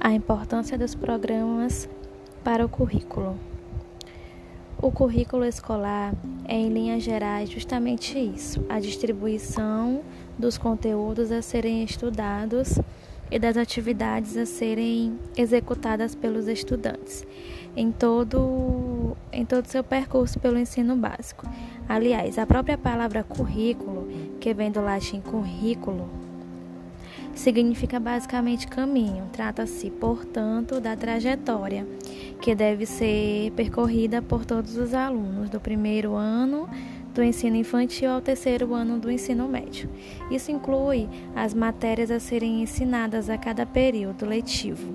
A importância dos programas para o currículo. O currículo escolar é, em linhas gerais, justamente isso: a distribuição dos conteúdos a serem estudados e das atividades a serem executadas pelos estudantes em todo em todo seu percurso pelo ensino básico. Aliás, a própria palavra currículo, que vem do latim currículo, significa basicamente caminho. Trata-se, portanto, da trajetória que deve ser percorrida por todos os alunos do primeiro ano do ensino infantil ao terceiro ano do ensino médio. Isso inclui as matérias a serem ensinadas a cada período letivo,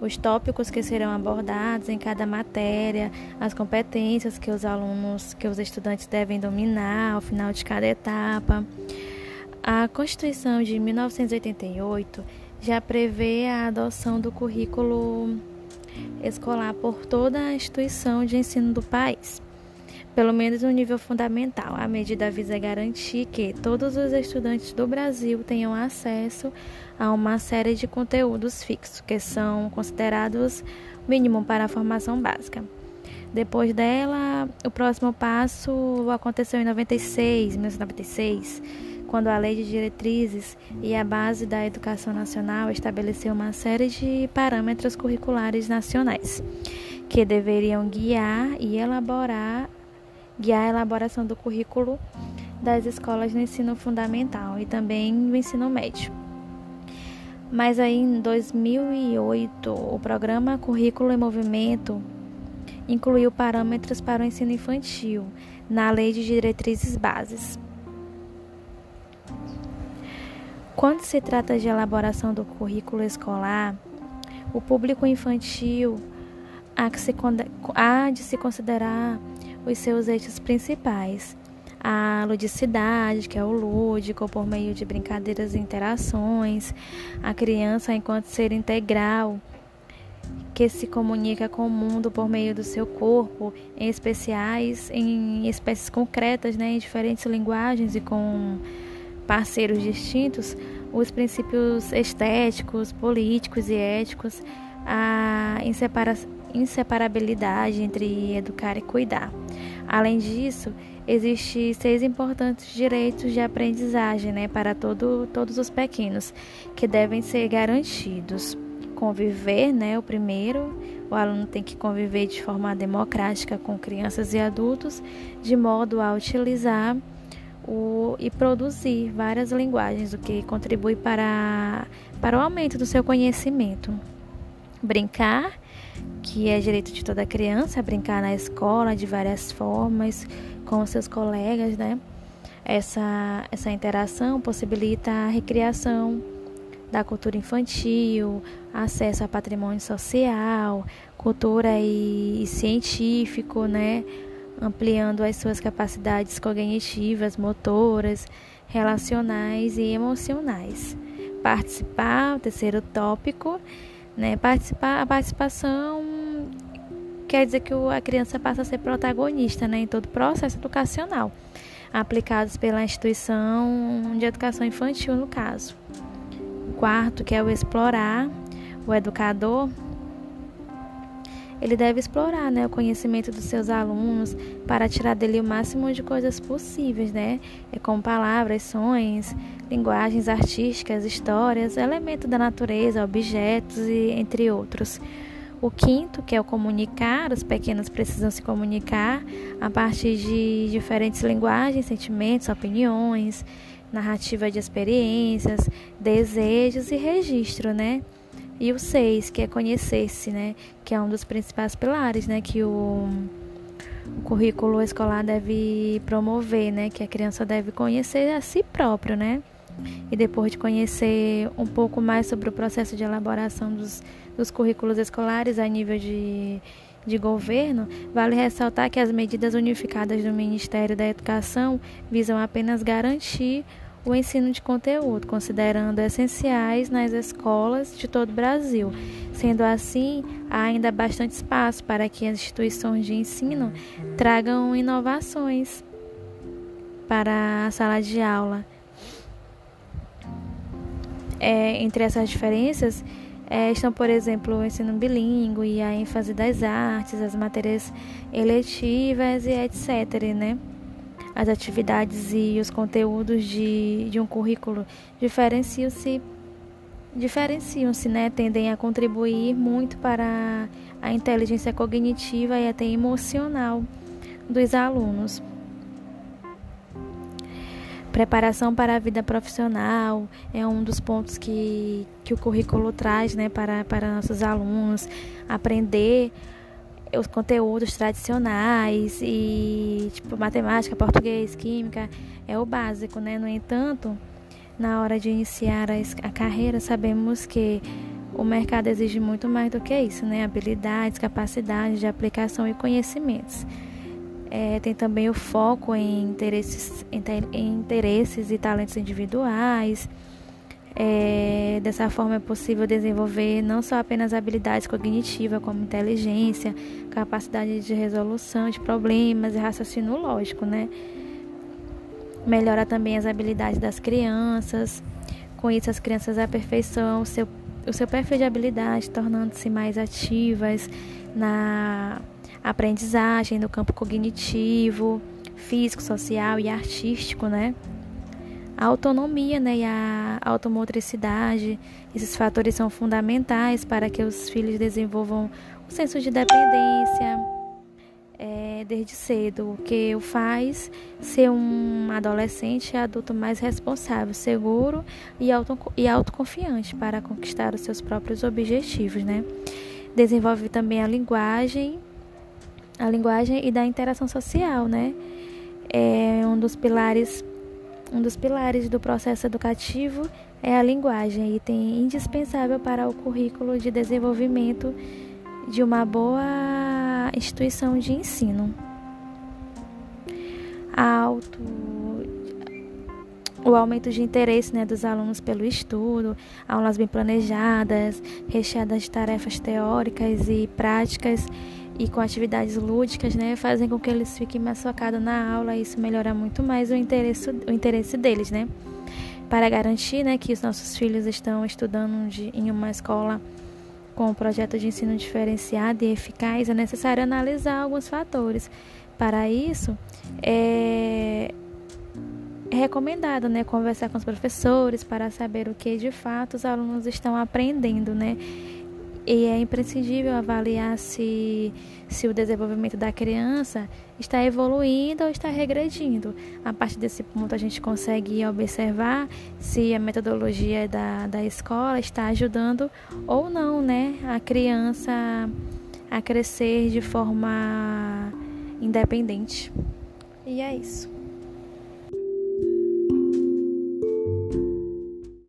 os tópicos que serão abordados em cada matéria, as competências que os alunos, que os estudantes devem dominar ao final de cada etapa. A Constituição de 1988 já prevê a adoção do currículo escolar por toda a instituição de ensino do país, pelo menos no nível fundamental. A medida visa garantir que todos os estudantes do Brasil tenham acesso a uma série de conteúdos fixos, que são considerados mínimo para a formação básica. Depois dela, o próximo passo aconteceu em 96, 1996 quando a Lei de Diretrizes e a Base da Educação Nacional estabeleceu uma série de parâmetros curriculares nacionais que deveriam guiar e elaborar guiar a elaboração do currículo das escolas no ensino fundamental e também no ensino médio. Mas aí em 2008, o programa Currículo em Movimento incluiu parâmetros para o ensino infantil na Lei de Diretrizes Bases. Quando se trata de elaboração do currículo escolar, o público infantil há de se considerar os seus eixos principais. A ludicidade, que é o lúdico, por meio de brincadeiras e interações, a criança enquanto ser integral, que se comunica com o mundo por meio do seu corpo, em especiais, em espécies concretas, né, em diferentes linguagens e com parceiros distintos, os princípios estéticos, políticos e éticos, a inseparabilidade entre educar e cuidar. Além disso, existem seis importantes direitos de aprendizagem né, para todo, todos os pequenos, que devem ser garantidos. Conviver, né, o primeiro, o aluno tem que conviver de forma democrática com crianças e adultos, de modo a utilizar o, e produzir várias linguagens, o que contribui para, para o aumento do seu conhecimento. Brincar, que é direito de toda criança, brincar na escola de várias formas, com seus colegas, né? Essa, essa interação possibilita a recriação da cultura infantil, acesso a patrimônio social, cultura e, e científico, né? Ampliando as suas capacidades cognitivas, motoras, relacionais e emocionais. Participar, o terceiro tópico, né? Participar, a participação quer dizer que a criança passa a ser protagonista né, em todo o processo educacional, aplicados pela instituição de educação infantil, no caso. O quarto, que é o explorar, o educador ele deve explorar né, o conhecimento dos seus alunos para tirar dele o máximo de coisas possíveis, né? É com palavras, sonhos, linguagens artísticas, histórias, elementos da natureza, objetos e entre outros. O quinto, que é o comunicar, os pequenos precisam se comunicar a partir de diferentes linguagens, sentimentos, opiniões, narrativa de experiências, desejos e registro, né? E o seis, que é conhecer-se, né? Que é um dos principais pilares, né? Que o, o currículo escolar deve promover, né? Que a criança deve conhecer a si próprio, né? E depois de conhecer um pouco mais sobre o processo de elaboração dos, dos currículos escolares a nível de, de governo, vale ressaltar que as medidas unificadas do Ministério da Educação visam apenas garantir o ensino de conteúdo, considerando essenciais nas escolas de todo o Brasil. Sendo assim, há ainda bastante espaço para que as instituições de ensino tragam inovações para a sala de aula. É, entre essas diferenças, é, estão, por exemplo, o ensino bilíngue, a ênfase das artes, as matérias eletivas e etc. Né? As atividades e os conteúdos de, de um currículo diferenciam-se diferenciam-se, né? Tendem a contribuir muito para a inteligência cognitiva e até emocional dos alunos. Preparação para a vida profissional é um dos pontos que, que o currículo traz né, para, para nossos alunos. Aprender os conteúdos tradicionais e tipo matemática, português, química é o básico, né? No entanto, na hora de iniciar a, carreira, sabemos que o mercado exige muito mais do que isso, né? Habilidades, capacidades de aplicação e conhecimentos. É, tem também o foco em interesses, em interesses e talentos individuais. É, dessa forma é possível desenvolver não só apenas habilidades cognitivas, como inteligência, capacidade de resolução de problemas e raciocínio lógico, né? Melhora também as habilidades das crianças. Com isso, as crianças aperfeiçoam o seu, o seu perfil de habilidade, tornando-se mais ativas na aprendizagem no campo cognitivo, físico, social e artístico, né? A autonomia né, e a automotricidade, esses fatores são fundamentais para que os filhos desenvolvam o senso de dependência é, desde cedo, o que o faz ser um adolescente e adulto mais responsável, seguro e, auto, e autoconfiante para conquistar os seus próprios objetivos. Né? Desenvolve também a linguagem a linguagem e da interação social, né? É um dos pilares um dos pilares do processo educativo é a linguagem, item indispensável para o currículo de desenvolvimento de uma boa instituição de ensino. O aumento de interesse né, dos alunos pelo estudo, aulas bem planejadas, recheadas de tarefas teóricas e práticas e com atividades lúdicas, né, fazem com que eles fiquem mais focados na aula e isso melhora muito mais o interesse, o interesse deles, né? Para garantir, né, que os nossos filhos estão estudando de, em uma escola com um projeto de ensino diferenciado e eficaz, é necessário analisar alguns fatores. Para isso, é, é recomendado, né, conversar com os professores para saber o que de fato os alunos estão aprendendo, né? E é imprescindível avaliar se, se o desenvolvimento da criança está evoluindo ou está regredindo. A partir desse ponto, a gente consegue observar se a metodologia da, da escola está ajudando ou não né, a criança a crescer de forma independente. E é isso.